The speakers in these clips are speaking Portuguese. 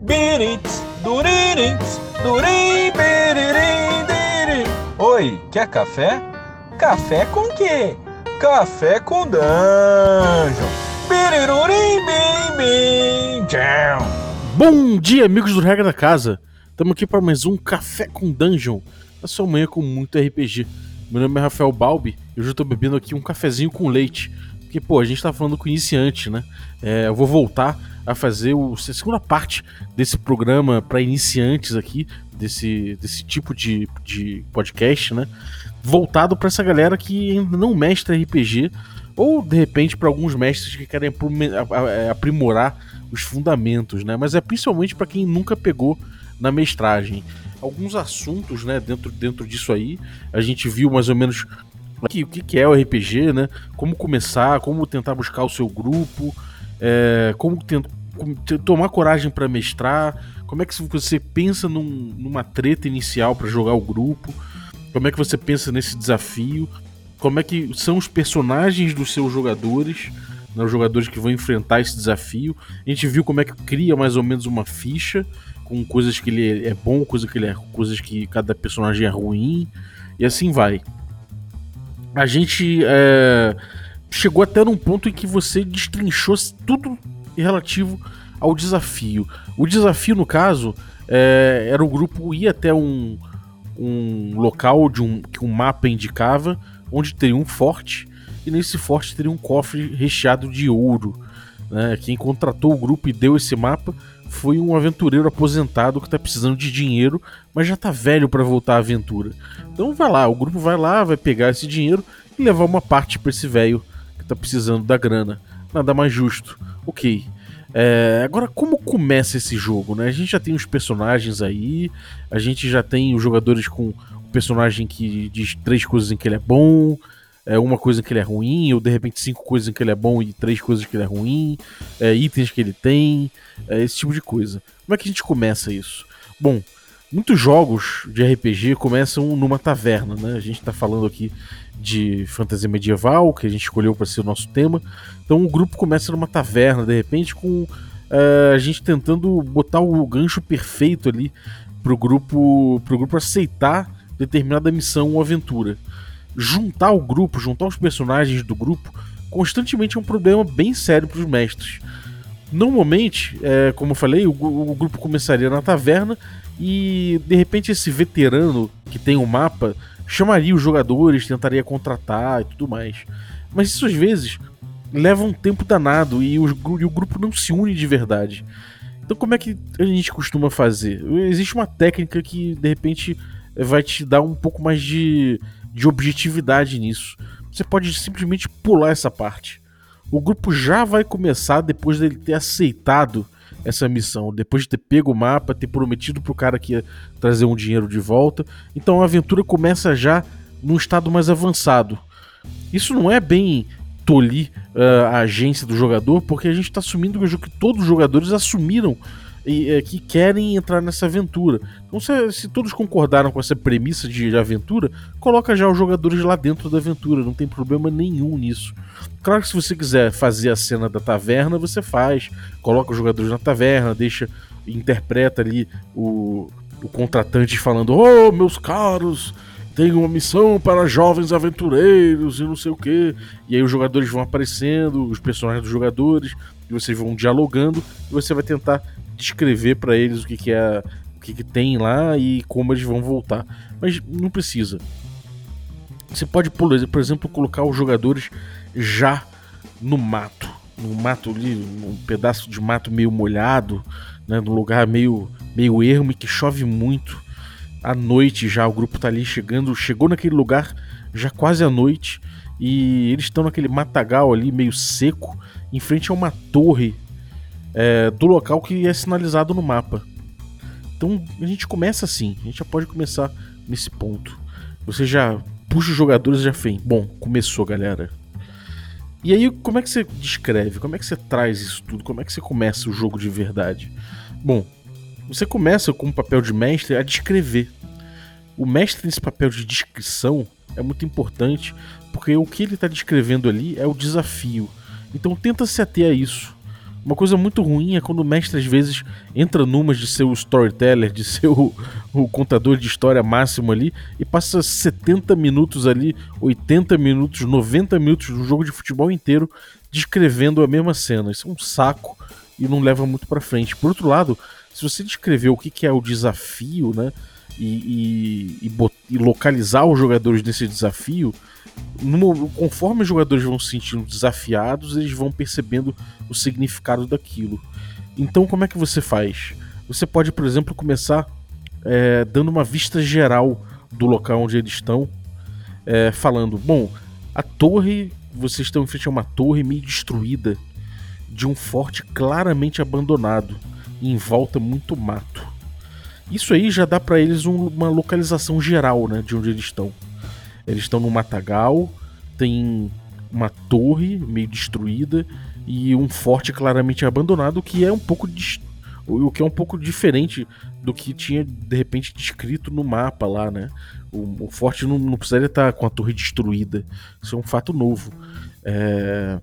Birits, duririts, durim, biririm, diri. Oi, quer café? Café com quê? Café com dungeon. Birirurim, bim, bim. Bom dia, amigos do Regra da Casa. Estamos aqui para mais um Café com Dungeon, na sua manhã com muito RPG. Meu nome é Rafael Balbi e hoje eu estou bebendo aqui um cafezinho com leite. Porque, pô, a gente tá falando com iniciante, né? É, eu vou voltar a fazer o, a segunda parte desse programa para iniciantes aqui, desse, desse tipo de, de podcast, né? Voltado para essa galera que ainda não mestra RPG, ou de repente para alguns mestres que querem é, aprimorar os fundamentos, né? Mas é principalmente para quem nunca pegou na mestragem. Alguns assuntos, né, dentro, dentro disso aí, a gente viu mais ou menos o que, é o RPG, né? Como começar, como tentar buscar o seu grupo, é, como, tentar, tomar coragem para mestrar, como é que você pensa num, numa treta inicial para jogar o grupo, como é que você pensa nesse desafio, como é que são os personagens dos seus jogadores, né, os jogadores que vão enfrentar esse desafio. A gente viu como é que cria mais ou menos uma ficha com coisas que ele é bom, coisas que ele é, coisas que cada personagem é ruim e assim vai a gente é, chegou até num ponto em que você destrinchou tudo relativo ao desafio. O desafio, no caso, é, era o grupo ir até um, um local de um, que um mapa indicava, onde teria um forte, e nesse forte teria um cofre recheado de ouro. Né? Quem contratou o grupo e deu esse mapa foi um aventureiro aposentado que está precisando de dinheiro, mas já está velho para voltar à aventura. Então vai lá, o grupo vai lá, vai pegar esse dinheiro e levar uma parte para esse velho que está precisando da grana. Nada mais justo. Ok. É, agora, como começa esse jogo? Né? A gente já tem os personagens aí, a gente já tem os jogadores com o personagem que diz três coisas em que ele é bom, é, uma coisa que ele é ruim, ou de repente cinco coisas que ele é bom e três coisas que ele é ruim, é, itens que ele tem, é, esse tipo de coisa. Como é que a gente começa isso? Bom, muitos jogos de RPG começam numa taverna, né? A gente está falando aqui de fantasia medieval, que a gente escolheu para ser o nosso tema. Então o grupo começa numa taverna, de repente, com uh, a gente tentando botar o gancho perfeito ali pro grupo, pro grupo aceitar determinada missão ou aventura juntar o grupo, juntar os personagens do grupo, constantemente é um problema bem sério para os mestres. Normalmente, é, como eu falei, o, o, grupo começaria na taverna e de repente esse veterano que tem o um mapa chamaria os jogadores, tentaria contratar e tudo mais. Mas isso às vezes leva um tempo danado e e o grupo não se une de verdade. Então, como é que a gente costuma fazer? Existe uma técnica que de repente vai te dar um pouco mais de de objetividade nisso. Você pode simplesmente pular essa parte. O grupo já vai começar depois dele ter aceitado essa missão, depois de ter pego o mapa, ter prometido pro cara que ia trazer um dinheiro de volta. Então a aventura começa já num estado mais avançado. Isso não é bem tolir uh, a agência do jogador, porque a gente está assumindo que todos os jogadores assumiram e, é, que querem entrar nessa aventura. Então, se, se, todos concordaram com essa premissa de, de aventura, coloca já os jogadores lá dentro da aventura, não tem problema nenhum nisso. Claro que se você quiser fazer a cena da taverna, você faz, coloca os jogadores na taverna, deixa, interpreta ali o, o contratante falando: Oh, meus caros, tenho uma missão para jovens aventureiros e não sei o que. E aí os jogadores vão aparecendo, os personagens dos jogadores, e vocês vão dialogando, e você vai tentar descrever para eles o que, que é o que, que tem lá e como eles vão voltar. Mas não precisa. Você pode, por exemplo, colocar os jogadores já no mato. No mato ali, um pedaço de mato meio molhado, né, num lugar meio, meio ermo e que chove muito. À noite já, o grupo tá ali chegando, chegou naquele lugar já quase à noite e eles estão naquele matagal ali meio seco, em frente a uma torre é, do local que é sinalizado no mapa. Então a gente começa assim, a gente já pode começar nesse ponto. Você já puxa os jogadores e já fez. Bom, começou, galera. E aí, como é que você descreve? Como é que você traz isso tudo? Como é que você começa o jogo de verdade? Bom, você começa com o papel de mestre a descrever. O mestre nesse papel de descrição é muito importante, porque o que ele está descrevendo ali é o desafio. Então tenta se ater a isso. Uma coisa muito ruim é quando o mestre às vezes entra numas de ser o storyteller, de ser o, contador de história máximo ali e passa 70 minutos ali, 80 minutos, 90 minutos do jogo de futebol inteiro descrevendo a mesma cena. Isso é um saco e não leva muito para frente. Por outro lado, se você descrever o que é o desafio, né, e, e, e, e localizar os jogadores nesse desafio, conforme os jogadores vão se sentindo desafiados, eles vão percebendo o significado daquilo. Então, como é que você faz? Você pode, por exemplo, começar é, dando uma vista geral do local onde eles estão, é, falando: bom, a torre, vocês estão em frente a uma torre meio destruída, de um forte claramente abandonado, e em volta muito mato. Isso aí já dá para eles um, uma localização geral né, de onde eles estão. Eles estão no matagal, tem uma torre meio destruída e um forte claramente abandonado, que é um pouco o que é um pouco diferente do que tinha de repente descrito no mapa lá, né? O, o forte não, não, precisaria estar com a torre destruída. Isso é um fato novo. É...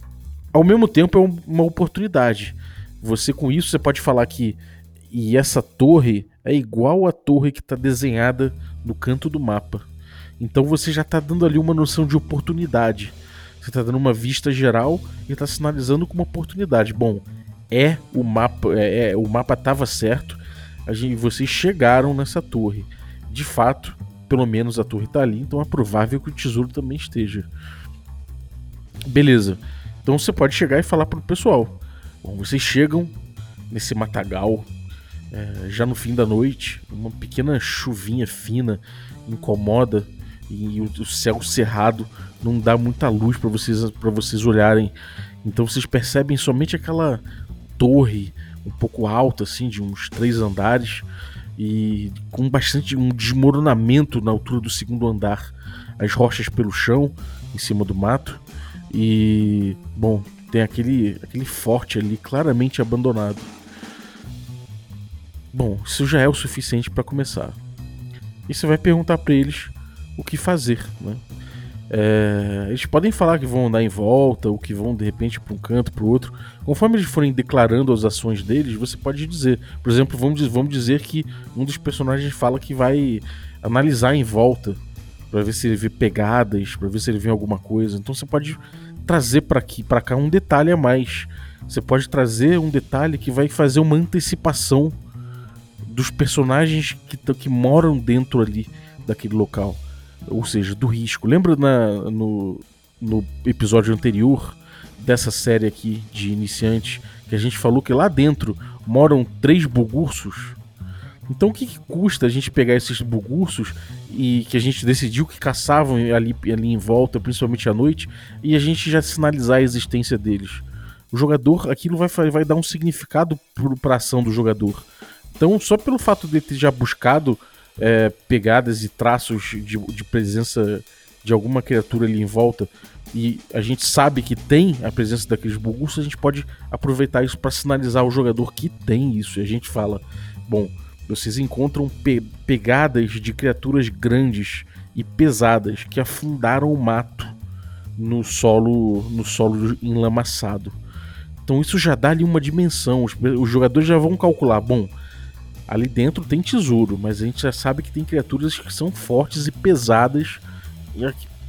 Ao mesmo tempo é uma oportunidade. Você com isso você pode falar que e essa torre é igual à torre que está desenhada no canto do mapa. Então você já está dando ali uma noção de oportunidade. Você está dando uma vista geral e está sinalizando com uma oportunidade. Bom, é o mapa, é, é o mapa estava certo. A gente, vocês chegaram nessa torre. De fato, pelo menos a torre está ali, então é provável que o tesouro também esteja. Beleza. Então você pode chegar e falar para o pessoal. Bom, vocês chegam nesse matagal é, já no fim da noite, uma pequena chuvinha fina incomoda e o, o céu cerrado não dá muita luz para vocês para vocês olharem. Então vocês percebem somente aquela torre um pouco alta, assim, de uns três andares e com bastante um desmoronamento na altura do segundo andar, as rochas pelo chão em cima do mato e bom tem aquele aquele forte ali claramente abandonado. Bom, isso já é o suficiente para começar. E você vai perguntar para eles o que fazer, né? É, eles podem falar que vão andar em volta ou que vão de repente para um canto, para o outro. Conforme eles forem declarando as ações deles, você pode dizer. Por exemplo, vamos, vamos dizer que um dos personagens fala que vai analisar em volta para ver se ele vê pegadas, para ver se ele vê alguma coisa. Então você pode trazer para aqui, para cá um detalhe a mais. Você pode trazer um detalhe que vai fazer uma antecipação dos personagens que, que moram dentro ali daquele local ou seja, do risco. Lembra na, no, no episódio anterior dessa série aqui de iniciantes que a gente falou que lá dentro moram três bugursos? Então o que, que, custa a gente pegar esses bugursos e que a gente decidiu que caçavam ali, ali em volta, principalmente à noite, e a gente já sinalizar a existência deles? O jogador, aquilo vai, vai dar um significado para a ação do jogador. Então, só pelo fato de ter já buscado é, pegadas e traços de, de presença de alguma criatura ali em volta e a gente sabe que tem a presença daqueles bugursos, a gente pode aproveitar isso para sinalizar ao jogador que tem isso. E a gente fala: bom, vocês encontram pe pegadas de criaturas grandes e pesadas que afundaram o mato no solo, no solo enlamaçado. Então isso já dá ali uma dimensão. Os, os jogadores já vão calcular: bom, Ali dentro tem tesouro, mas a gente já sabe que tem criaturas que são fortes e pesadas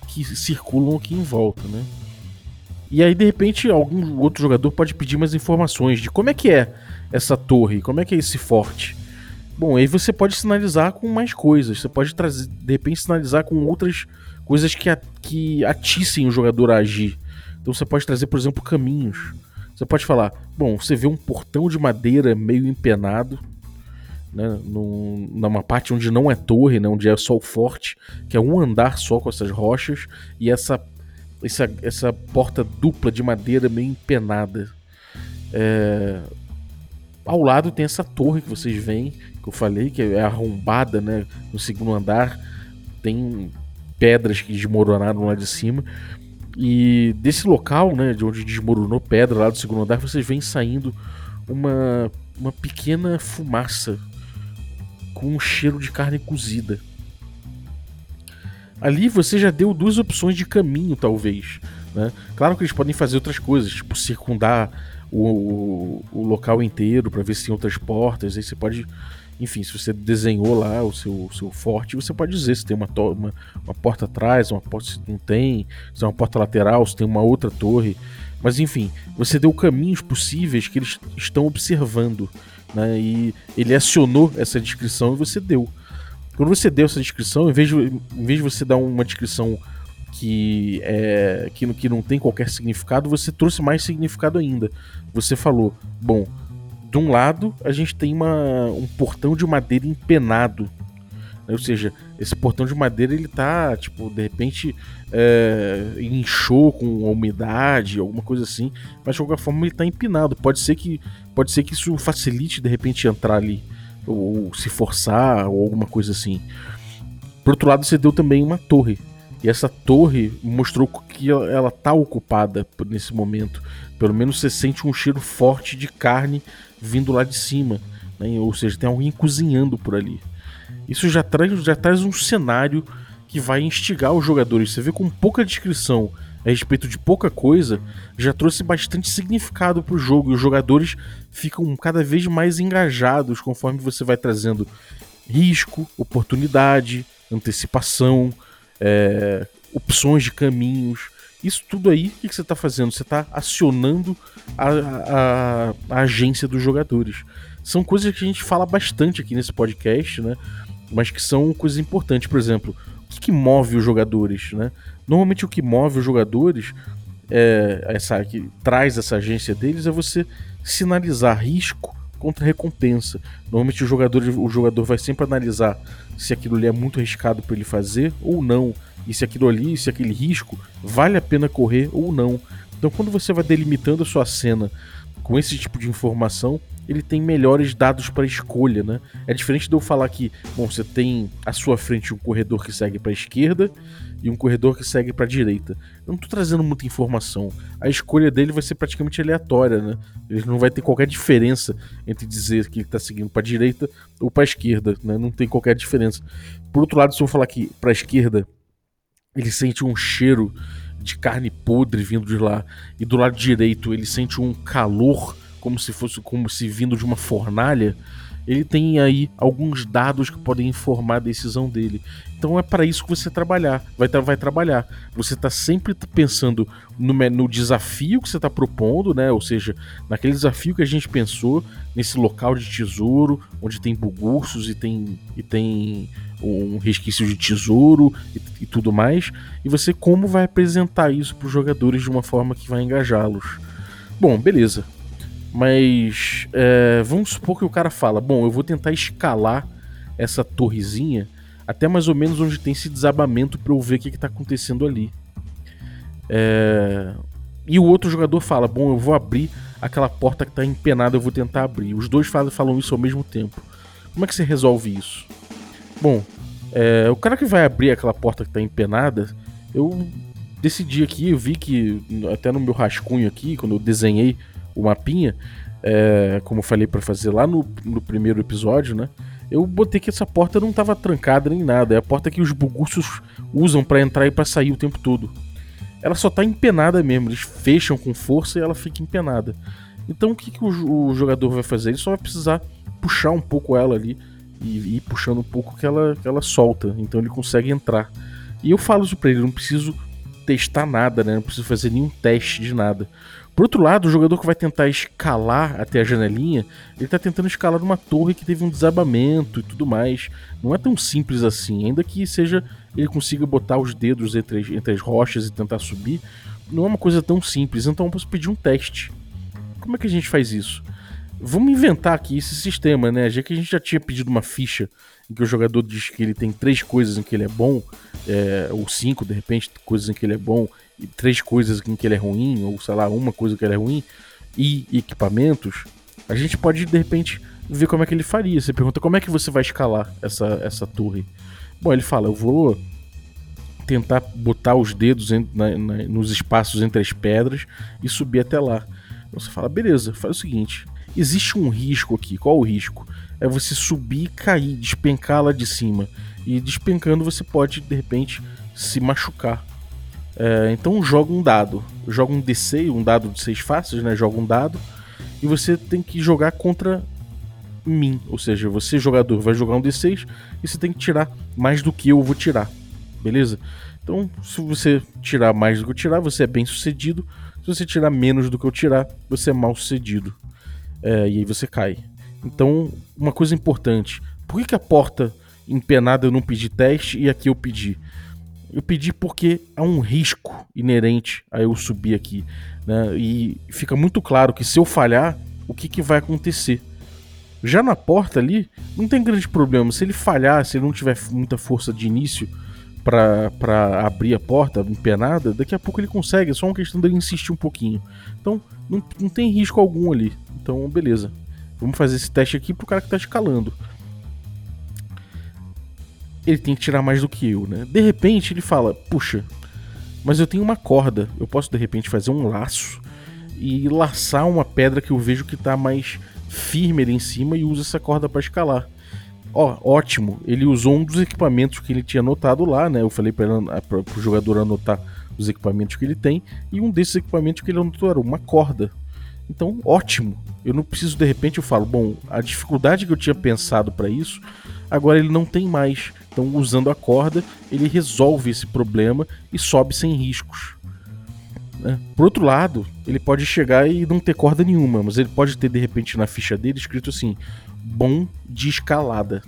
que circulam aqui em volta, né? E aí, de repente, algum outro jogador pode pedir mais informações de como é que é essa torre, como é que é esse forte. Bom, aí você pode sinalizar com mais coisas. Você pode trazer, de repente, sinalizar com outras coisas que, a, que atissem o jogador a agir. Então você pode trazer, por exemplo, caminhos. Você pode falar, bom, você vê um portão de madeira meio empenado né, num, numa parte onde não é torre, né, onde é só o forte, que é um andar só com essas rochas e essa essa, essa porta dupla de madeira meio empenada. É... Ao lado tem essa torre que vocês veem, que eu falei, que é arrombada né, no segundo andar. Tem pedras que desmoronaram lá de cima. E desse local, né, de onde desmoronou pedra lá do segundo andar, vocês veem saindo uma, uma pequena fumaça com um cheiro de carne cozida. Ali você já deu duas opções de caminho, talvez. Né? Claro que eles podem fazer outras coisas, tipo circundar o, o, o, local inteiro para ver se tem outras portas. Aí você pode, enfim, se você desenhou lá o seu, seu forte, você pode dizer se tem uma, uma, uma porta atrás, uma porta se não tem, se é uma porta lateral, se tem uma outra torre. Mas enfim, você deu caminhos possíveis que eles estão observando. Né? E ele acionou essa descrição e você deu. Quando você deu essa descrição, em vez de, em vez de você dar uma descrição que, é, que, que não tem qualquer significado, você trouxe mais significado ainda. Você falou, bom, de um lado a gente tem uma, um portão de madeira empenado. Ou seja, esse portão de madeira ele tá, tipo, de repente é, inchou com a umidade, alguma coisa assim, mas de qualquer forma ele tá empinado. Pode ser que, pode ser que isso facilite de repente entrar ali, ou, ou se forçar, ou alguma coisa assim. Por outro lado, você deu também uma torre. E essa torre mostrou que ela tá ocupada nesse momento. Pelo menos você sente um cheiro forte de carne vindo lá de cima. Né? Ou seja, tem alguém cozinhando por ali. Isso já traz, já traz um cenário que vai instigar os jogadores. Você vê com pouca descrição a respeito de pouca coisa, já trouxe bastante significado para o jogo. E os jogadores ficam cada vez mais engajados conforme você vai trazendo risco, oportunidade, antecipação, é, opções de caminhos. Isso tudo aí, o que você está fazendo? Você está acionando a, a, a, agência dos jogadores. São coisas que a gente fala bastante aqui nesse podcast, né? Mas que são coisas importantes. Por exemplo, o que, que move os jogadores, né? Normalmente o que move os jogadores, é, essa, que traz essa agência deles, é você sinalizar risco contra recompensa. Normalmente o jogador, o jogador vai sempre analisar se aquilo ali é muito arriscado para ele fazer ou não, e se aquilo ali, se aquele risco vale a pena correr ou não. Então quando você vai delimitando a sua cena com esse tipo de informação, ele tem melhores dados para escolha, né? É diferente de eu falar que, bom, você tem à sua frente um corredor que segue para a esquerda e um corredor que segue para a direita. Eu não estou trazendo muita informação. A escolha dele vai ser praticamente aleatória, né? Ele não vai ter qualquer diferença entre dizer que ele está seguindo para a direita ou para a esquerda, né? Não tem qualquer diferença. Por outro lado, se eu falar que para a esquerda ele sente um cheiro de carne podre vindo de lá e do lado direito ele sente um calor como se fosse como se vindo de uma fornalha, ele tem aí alguns dados que podem informar a decisão dele. Então é para isso que você trabalhar, vai, vai trabalhar. Você está sempre pensando no, no, desafio que você está propondo, né? Ou seja, naquele desafio que a gente pensou nesse local de tesouro, onde tem bugursos e tem e tem um resquício de tesouro e, e tudo mais. E você como vai apresentar isso para os jogadores de uma forma que vai engajá-los. Bom, beleza. Mas é, vamos supor que o cara fala: Bom, eu vou tentar escalar essa torrezinha até mais ou menos onde tem esse desabamento para eu ver o que, está acontecendo ali. É, e o outro jogador fala: Bom, eu vou abrir aquela porta que está empenada, eu vou tentar abrir. Os dois falam, falam isso ao mesmo tempo. Como é que você resolve isso? Bom, é, o cara que vai abrir aquela porta que está empenada, eu decidi aqui, eu vi que até no meu rascunho aqui, quando eu desenhei o mapinha, é, como eu falei para fazer lá no, no primeiro episódio, né? Eu botei que essa porta não estava trancada nem nada. É a porta que os bugursos usam para entrar e para sair o tempo todo. Ela só tá empenada mesmo. Eles fecham com força e ela fica empenada. Então o que, que o, o jogador vai fazer? Ele só vai precisar puxar um pouco ela ali e ir puxando um pouco que ela, que ela solta. Então ele consegue entrar. E eu falo isso pra ele, não preciso testar nada, né? Não preciso fazer nenhum teste de nada. Por outro lado, o jogador que vai tentar escalar até a janelinha, ele está tentando escalar uma torre que teve um desabamento e tudo mais. Não é tão simples assim, ainda que seja ele consiga botar os dedos entre, entre as rochas e tentar subir, não é uma coisa tão simples. Então eu posso pedir um teste. Como é que a gente faz isso? Vamos inventar aqui esse sistema, né? Já que a gente já tinha pedido uma ficha em que o jogador diz que ele tem três coisas em que ele é bom, é, ou cinco, de repente, coisas em que ele é bom, e três coisas em que ele é ruim, ou sei lá, uma coisa que ele é ruim, e equipamentos, a gente pode, de repente, ver como é que ele faria. Você pergunta como é que você vai escalar essa, essa torre. Bom, ele fala, eu vou tentar botar os dedos em, na, na, nos espaços entre as pedras e subir até lá. Você fala, beleza, faz o seguinte, existe um risco aqui. Qual o risco? É você subir e cair, despencar lá de cima. E despencando você pode, de repente, se machucar. É, então joga um dado. Joga um DC, um dado de seis faces, né? Joga um dado. e você tem que jogar contra mim. Ou seja, você, jogador, vai jogar um D6 e você tem que tirar mais do que eu vou tirar. Beleza? Então, se você tirar mais do que eu tirar, você é bem sucedido. Se você tirar menos do que eu tirar, você é mal sucedido. É, e aí você cai. Então, uma coisa importante: por que, que a porta empenada eu não pedi teste e aqui eu pedi? Eu pedi porque há um risco inerente a eu subir aqui. Né? E fica muito claro que se eu falhar, o que, que vai acontecer? Já na porta ali, não tem grande problema. Se ele falhar, se ele não tiver muita força de início para abrir a porta empenada, daqui a pouco ele consegue. É só uma questão dele insistir um pouquinho. Então, não, não tem risco algum ali. Então, beleza. Vamos fazer esse teste aqui pro cara que tá escalando. Ele tem que tirar mais do que eu, né? De repente ele fala: Puxa, mas eu tenho uma corda. Eu posso de repente fazer um laço e laçar uma pedra que eu vejo que tá mais firme ali em cima e usa essa corda para escalar. Ó, ótimo. Ele usou um dos equipamentos que ele tinha anotado lá, né? Eu falei para o jogador anotar os equipamentos que ele tem e um desses equipamentos que ele anotou era uma corda. Então, ótimo. Eu não preciso de repente eu falo, bom, a dificuldade que eu tinha pensado para isso, agora ele não tem mais. Então, usando a corda, ele resolve esse problema e sobe sem riscos. Né? Por outro lado, ele pode chegar e não ter corda nenhuma, mas ele pode ter de repente na ficha dele escrito assim: bom de escalada.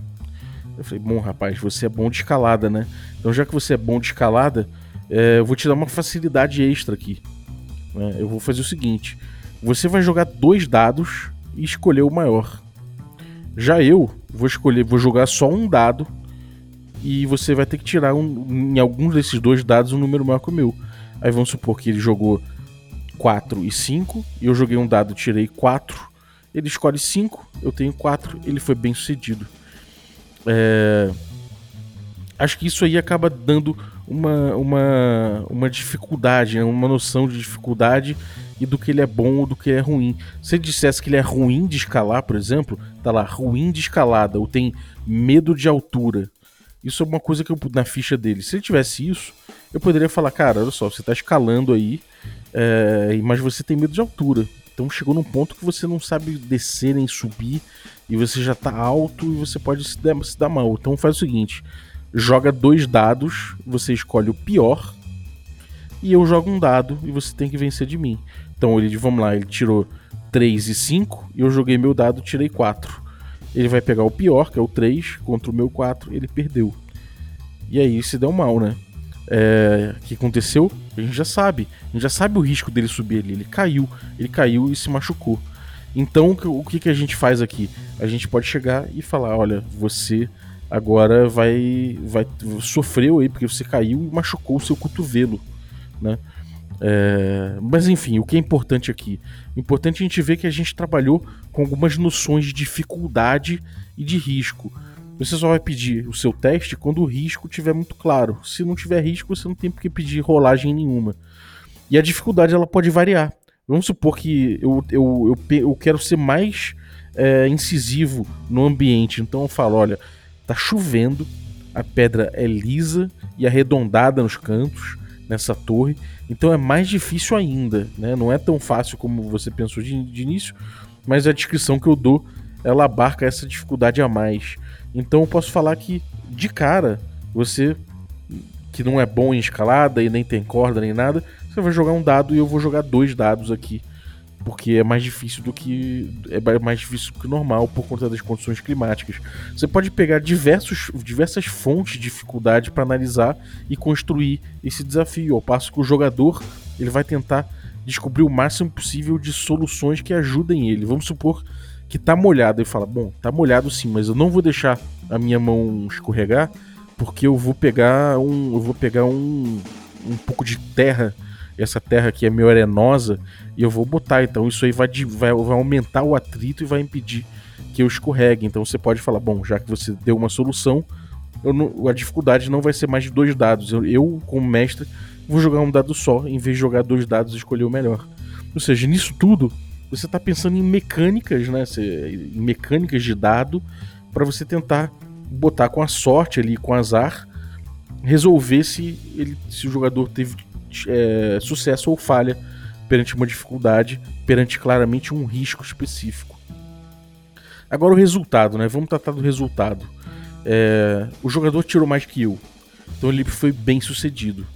Eu falei, bom rapaz, você é bom de escalada, né? Então já que você é bom de escalada, é, eu vou te dar uma facilidade extra aqui. Né? Eu vou fazer o seguinte: você vai jogar dois dados e escolher o maior. Já eu vou escolher, vou jogar só um dado e você vai ter que tirar um, em alguns desses dois dados um número maior que o meu. Aí vamos supor que ele jogou 4 e 5, e eu joguei um dado, tirei 4. Ele escolhe 5, eu tenho 4, ele foi bem sucedido. É... Acho que isso aí acaba dando uma, uma, uma dificuldade, né? uma noção de dificuldade e do que ele é bom ou do que é ruim. Se ele dissesse que ele é ruim de escalar, por exemplo, tá lá, ruim de escalada, ou tem medo de altura. Isso é uma coisa que eu na ficha dele. Se ele tivesse isso, eu poderia falar, cara, olha só, você tá escalando aí, é, mas você tem medo de altura. Então chegou num ponto que você não sabe descer nem subir, e você já tá alto e você pode se dar, se dar mal. Então faz o seguinte: joga dois dados, você escolhe o pior, e eu jogo um dado e você tem que vencer de mim. Então ele, vamos lá, ele tirou 3 e 5, e eu joguei meu dado, tirei 4. Ele vai pegar o pior, que é o 3, contra o meu 4, ele perdeu. E aí se deu mal, né? é, que aconteceu, a gente já sabe. A gente já sabe o risco dele subir ali. Ele caiu, ele caiu e se machucou. Então, o que, que a gente faz aqui? A gente pode chegar e falar: olha, você agora vai, vai sofreu aí porque você caiu e machucou o seu cotovelo, né? É, mas enfim, o que é importante aqui? Importante a gente ver que a gente trabalhou com algumas noções de dificuldade e de risco. Você só vai pedir o seu teste quando o risco tiver muito claro. Se não tiver risco, você não tem por que pedir rolagem nenhuma. E a dificuldade ela pode variar. Vamos supor que eu, eu, eu, eu quero ser mais é, incisivo no ambiente. Então eu falo: olha, tá chovendo, a pedra é lisa e arredondada nos cantos nessa torre. Então é mais difícil ainda. Né? Não é tão fácil como você pensou de, de início, mas a descrição que eu dou ela abarca essa dificuldade a mais. Então eu posso falar que, de cara, você que não é bom em escalada e nem tem corda nem nada, você vai jogar um dado e eu vou jogar dois dados aqui. Porque é mais difícil do que. É mais difícil do que normal por conta das condições climáticas. Você pode pegar diversos, diversas fontes de dificuldade para analisar e construir esse desafio. Ao passo que o jogador ele vai tentar descobrir o máximo possível de soluções que ajudem ele. Vamos supor que tá molhado. e fala: Bom, tá molhado sim, mas eu não vou deixar a minha mão escorregar porque eu vou pegar um. Eu vou pegar um, um pouco de terra. Essa terra aqui é meio arenosa e eu vou botar. Então isso aí vai, vai, vai aumentar o atrito e vai impedir que eu escorregue. Então você pode falar: Bom, já que você deu uma solução, não, a dificuldade não vai ser mais de dois dados. Eu, eu, como mestre, vou jogar um dado só, em vez de jogar dois dados e escolher o melhor. Ou seja, nisso tudo, você está pensando em mecânicas, né? Em mecânicas de dado para você tentar botar com a sorte ali, com azar, resolver se, ele, se o jogador teve é, sucesso ou falha perante uma dificuldade, perante claramente um risco específico. Agora o resultado, né? Vamos tratar do resultado. É, o jogador tirou mais que eu, então ele foi bem sucedido.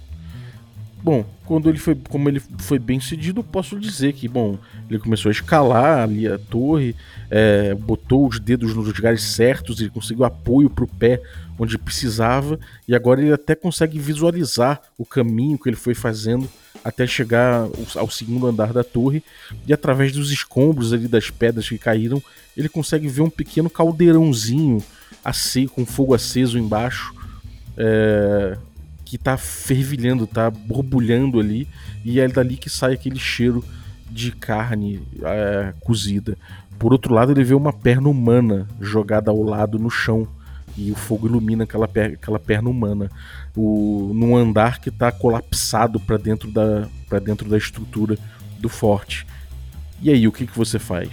Bom, quando ele foi, como ele foi bem sucedido, posso dizer que, bom, ele começou a escalar ali a torre, é, botou os dedos nos lugares certos, ele conseguiu apoio para o pé onde precisava, e agora ele até consegue visualizar o caminho que ele foi fazendo até chegar ao segundo andar da torre, e através dos escombros ali das pedras que caíram, ele consegue ver um pequeno caldeirãozinho aceso, com fogo aceso embaixo. É, que tá fervilhando, tá borbulhando ali, e é dali que sai aquele cheiro de carne é, cozida. Por outro lado, ele vê uma perna humana jogada ao lado no chão, e o fogo ilumina aquela, per aquela perna humana. O, num andar que está colapsado para dentro, da, dentro da estrutura do forte. E aí, o que, que você faz?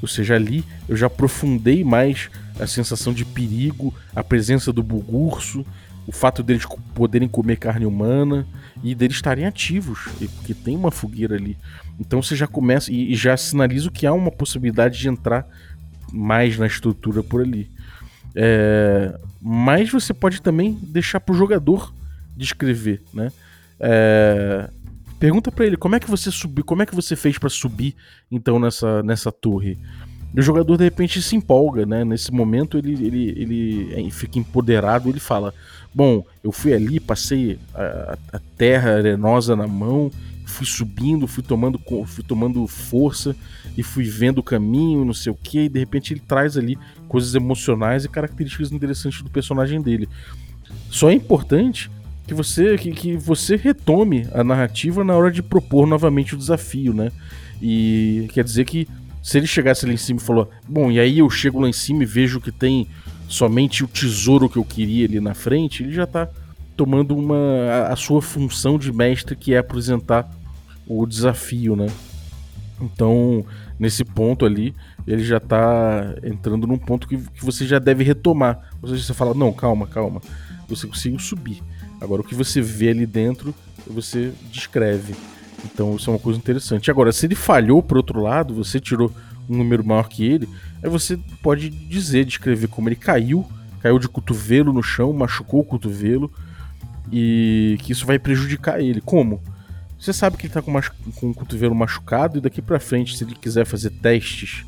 Ou seja, ali eu já aprofundei mais a sensação de perigo, a presença do bugurso, o fato deles poderem comer carne humana e deles estarem ativos, porque tem uma fogueira ali. Então você já começa e já sinaliza que há uma possibilidade de entrar mais na estrutura por ali. É, mas você pode também deixar para o jogador descrever, né? É, pergunta para ele como é que você subiu, como é que você fez para subir então nessa, nessa torre. O jogador de repente se empolga, né? Nesse momento ele, ele, ele fica empoderado, ele fala: Bom, eu fui ali, passei a, a terra arenosa na mão, fui subindo, fui tomando, fui tomando força e fui vendo o caminho, não sei o que, e de repente ele traz ali coisas emocionais e características interessantes do personagem dele. Só é importante que você que, que você retome a narrativa na hora de propor novamente o desafio, né? E quer dizer que se ele chegasse lá em cima e falou: Bom, e aí eu chego lá em cima e vejo que tem somente o tesouro que eu queria ali na frente, ele já tá tomando uma a, a sua função de mestre que é apresentar o desafio, né? Então, nesse ponto ali, ele já tá entrando num ponto que, que você já deve retomar. Ou seja, você fala: Não, calma, calma. Você conseguiu subir. Agora, o que você vê ali dentro, você descreve. Então isso é uma coisa interessante. Agora, se ele falhou por outro lado, você tirou um número maior que ele, aí você pode dizer, descrever como ele caiu, caiu de cotovelo no chão, machucou o cotovelo e que isso vai prejudicar ele. Como? Você sabe que ele tá com, com o cotovelo machucado e daqui para frente, se ele quiser fazer testes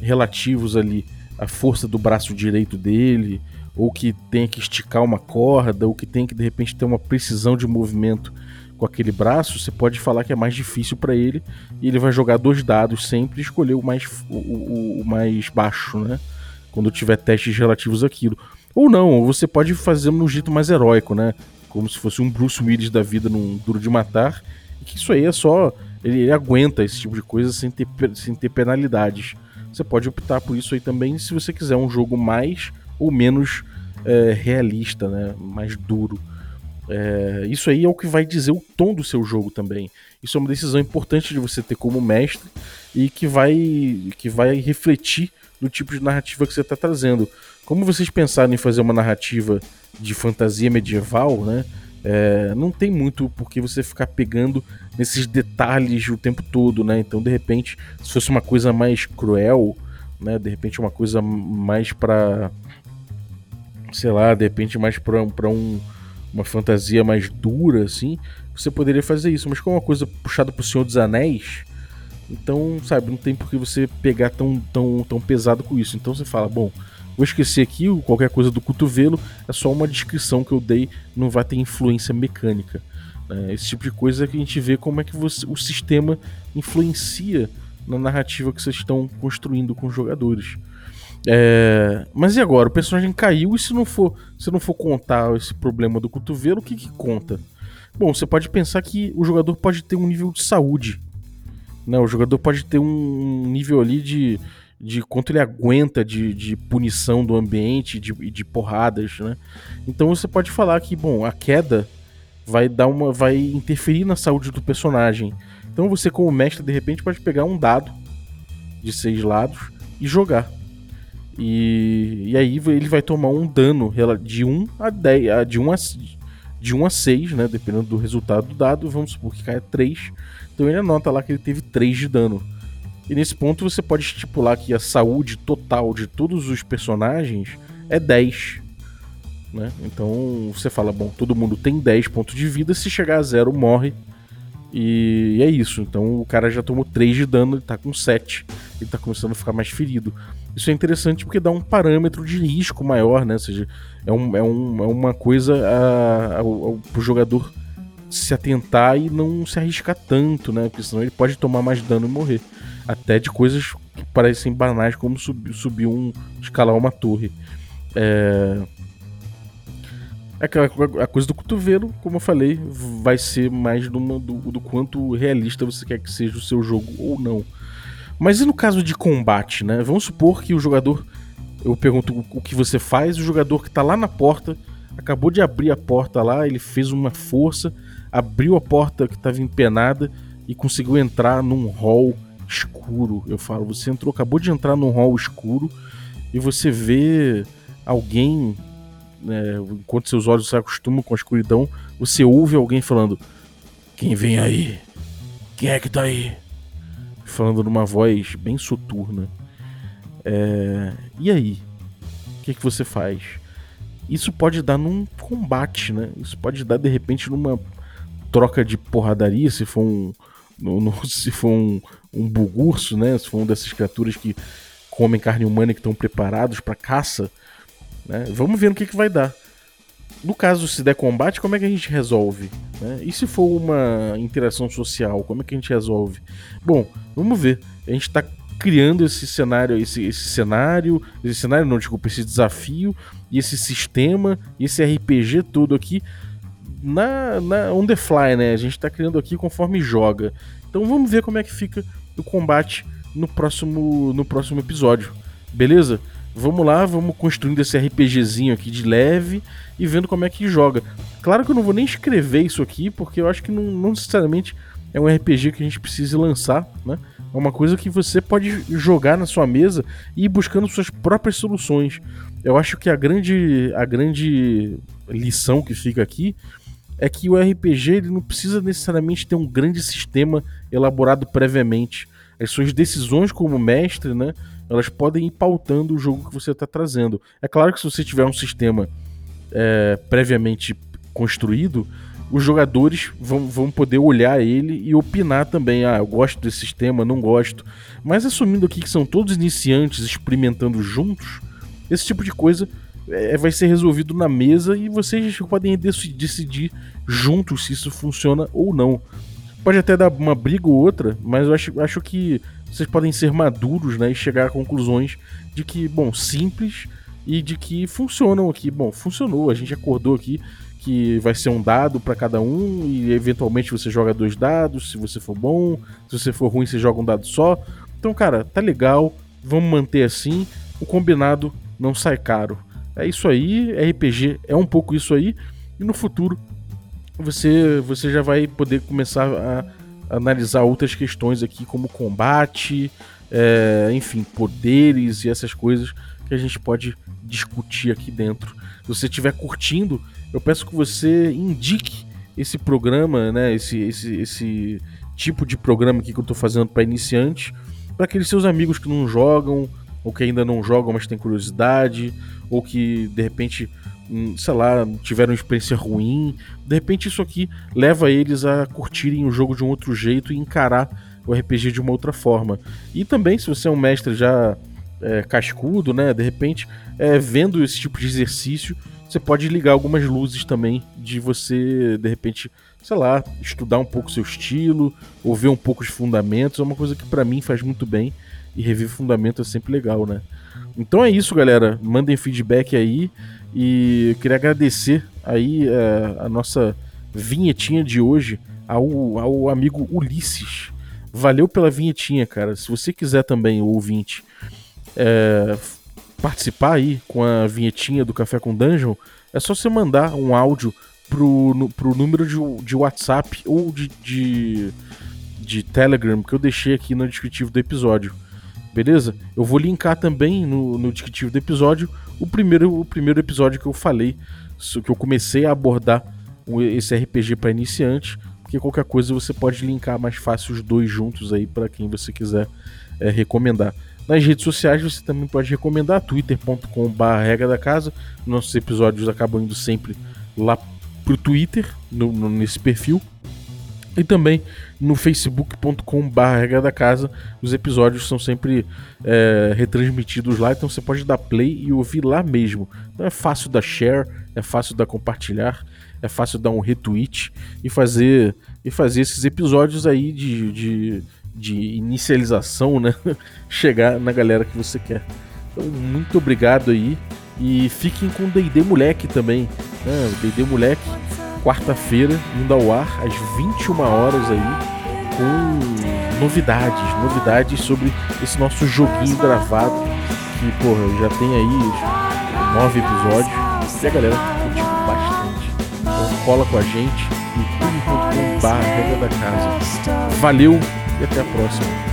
relativos ali à força do braço direito dele, ou que tem que esticar uma corda, ou que tem que de repente ter uma precisão de movimento com aquele braço, você pode falar que é mais difícil para ele e ele vai jogar dois dados sempre e escolher o mais, o, o, o, mais baixo, né? Quando tiver testes relativos àquilo. Ou não, você pode fazer um jeito mais heróico, né? Como se fosse um Bruce Willis da vida num Duro de Matar. E que isso aí é só. Ele, ele aguenta esse tipo de coisa sem ter, sem ter penalidades. Você pode optar por isso aí também se você quiser um jogo mais ou menos é, realista, né? Mais duro. É, isso aí é o que vai dizer o tom do seu jogo também. Isso é uma decisão importante de você ter como mestre e que vai, que vai refletir no tipo de narrativa que você está trazendo. Como vocês pensaram em fazer uma narrativa de fantasia medieval, né? É, não tem muito porque você ficar pegando nesses detalhes o tempo todo, né? Então, de repente, se fosse uma coisa mais cruel, né? De repente, uma coisa mais para, sei lá, de repente mais para um uma fantasia mais dura, assim, você poderia fazer isso. Mas como é uma coisa puxada pro Senhor dos Anéis, então, sabe, não tem por que você pegar tão, tão, tão pesado com isso. Então você fala, bom, vou esquecer aqui qualquer coisa do cotovelo, é só uma descrição que eu dei, não vai ter influência mecânica. Né? Esse tipo de coisa que a gente vê como é que você, o sistema influencia na narrativa que vocês estão construindo com os jogadores. É, mas e agora? O personagem caiu e se não for, se não for contar esse problema do cotovelo, o que, que conta? Bom, você pode pensar que o jogador pode ter um nível de saúde. Né? O jogador pode ter um nível ali de, de quanto ele aguenta de, de punição do ambiente e de, de porradas. Né? Então você pode falar que, bom, a queda vai dar uma. vai interferir na saúde do personagem. Então você, como mestre, de repente, pode pegar um dado de seis lados e jogar. E, e aí ele vai tomar um dano de 1 a 10, de 1 a, de 1 a 6, né? Dependendo do resultado do dado, vamos supor que caia 3. Então ele anota lá que ele teve 3 de dano. E nesse ponto você pode estipular que a saúde total de todos os personagens é 10. Né? Então você fala, bom, todo mundo tem 10 pontos de vida, se chegar a zero morre. E é isso. Então o cara já tomou 3 de dano, ele tá com 7. Ele tá começando a ficar mais ferido. Isso é interessante porque dá um parâmetro de risco maior, né? Ou seja, é, um, é, um, é uma coisa a, a, ao, pro jogador se atentar e não se arriscar tanto, né? Porque senão ele pode tomar mais dano e morrer. Até de coisas que parecem banais, como subir, subir um. escalar uma torre. É. Aquela, a coisa do cotovelo, como eu falei, vai ser mais do, do, do quanto realista você quer que seja o seu jogo ou não. Mas e no caso de combate, né? Vamos supor que o jogador. Eu pergunto o que você faz, o jogador que tá lá na porta, acabou de abrir a porta lá, ele fez uma força, abriu a porta que estava empenada e conseguiu entrar num hall escuro. Eu falo, você entrou, acabou de entrar num hall escuro e você vê alguém né, enquanto seus olhos se acostumam com a escuridão, você ouve alguém falando: Quem vem aí? Quem é que tá aí? Falando numa voz bem soturna. É... E aí? O que, é que você faz? Isso pode dar num combate, né? Isso pode dar de repente numa troca de porradaria, se for um. No, no, se for um, um bugurso, né? Se for uma dessas criaturas que comem carne humana e que estão preparados para caça né? Vamos ver no que, que vai dar. No caso, se der combate, como é que a gente resolve? Né? E se for uma interação social, como é que a gente resolve? Bom, vamos ver. A gente está criando esse cenário, esse, esse cenário, esse cenário não, desculpa, esse desafio e esse sistema, esse RPG todo aqui na, na on the fly, né? A gente está criando aqui conforme joga. Então vamos ver como é que fica o combate no próximo, no próximo episódio. Beleza? Vamos lá, vamos construindo esse RPGzinho aqui de leve e vendo como é que joga. Claro que eu não vou nem escrever isso aqui, porque eu acho que não, não necessariamente é um RPG que a gente precise lançar, né? É uma coisa que você pode jogar na sua mesa e ir buscando suas próprias soluções. Eu acho que a grande, a grande lição que fica aqui é que o RPG ele não precisa necessariamente ter um grande sistema elaborado previamente. As suas decisões como mestre, né? Elas podem ir pautando o jogo que você está trazendo. É claro que se você tiver um sistema é, previamente construído, os jogadores vão, vão poder olhar ele e opinar também. Ah, eu gosto desse sistema, não gosto. Mas assumindo aqui que são todos iniciantes experimentando juntos, esse tipo de coisa é, vai ser resolvido na mesa e vocês podem decidir juntos se isso funciona ou não. Pode até dar uma briga ou outra, mas eu acho, acho que vocês podem ser maduros né, e chegar a conclusões de que, bom, simples e de que funcionam aqui. Bom, funcionou, a gente acordou aqui que vai ser um dado para cada um e eventualmente você joga dois dados, se você for bom, se você for ruim você joga um dado só. Então, cara, tá legal, vamos manter assim. O combinado não sai caro. É isso aí, RPG é um pouco isso aí e no futuro você você já vai poder começar a analisar outras questões aqui, como combate, é, enfim, poderes e essas coisas que a gente pode discutir aqui dentro. Se você estiver curtindo, eu peço que você indique esse programa, né, esse, esse, esse tipo de programa aqui que eu estou fazendo para iniciantes, para aqueles seus amigos que não jogam, ou que ainda não jogam, mas têm curiosidade, ou que de repente sei lá, tiveram uma experiência ruim. De repente isso aqui leva eles a curtirem o jogo de um outro jeito e encarar o RPG de uma outra forma. E também, se você é um mestre já é, cascudo, né, de repente, é, vendo esse tipo de exercício, você pode ligar algumas luzes também de você, de repente, sei lá, estudar um pouco seu estilo, ou ver um pouco os fundamentos. É uma coisa que para mim faz muito bem. E rever fundamento é sempre legal, né? Então é isso, galera. Mandem feedback aí. E eu queria agradecer aí uh, a nossa vinhetinha de hoje ao, ao amigo Ulisses. Valeu pela vinhetinha, cara. Se você quiser também, ouvinte, é, participar aí com a vinhetinha do Café com Dungeon, é só você mandar um áudio pro, pro número de, de WhatsApp ou de, de, de Telegram que eu deixei aqui no descritivo do episódio beleza? Eu vou linkar também no, no descritivo do episódio o primeiro, o primeiro episódio que eu falei, que eu comecei a abordar esse RPG para iniciante, porque qualquer coisa você pode linkar mais fácil os dois juntos aí para quem você quiser é, recomendar. Nas redes sociais você também pode recomendar twitter.com.br regra da casa. Nossos episódios acabam indo sempre lá pro Twitter, no- no- nesse perfil. E também no facebook.com.br da casa. Os episódios são sempre é, retransmitidos lá, então você pode dar play e ouvir lá mesmo. Então é fácil dar share, é fácil dar compartilhar, é fácil dar um retweet e fazer, e fazer esses episódios aí de, de, de inicialização, né? Chegar na galera que você quer. Então, muito obrigado aí. E fiquem com o D&D Moleque também. Né? D&D Moleque, quarta-feira, indo ao ar às 21 horas aí com novidades, novidades sobre esse nosso joguinho gravado que, porra, já tem aí nove episódios e a galera curtiu bastante. Então cola com a gente no youtube.com.br regra da casa. Valeu e até a próxima.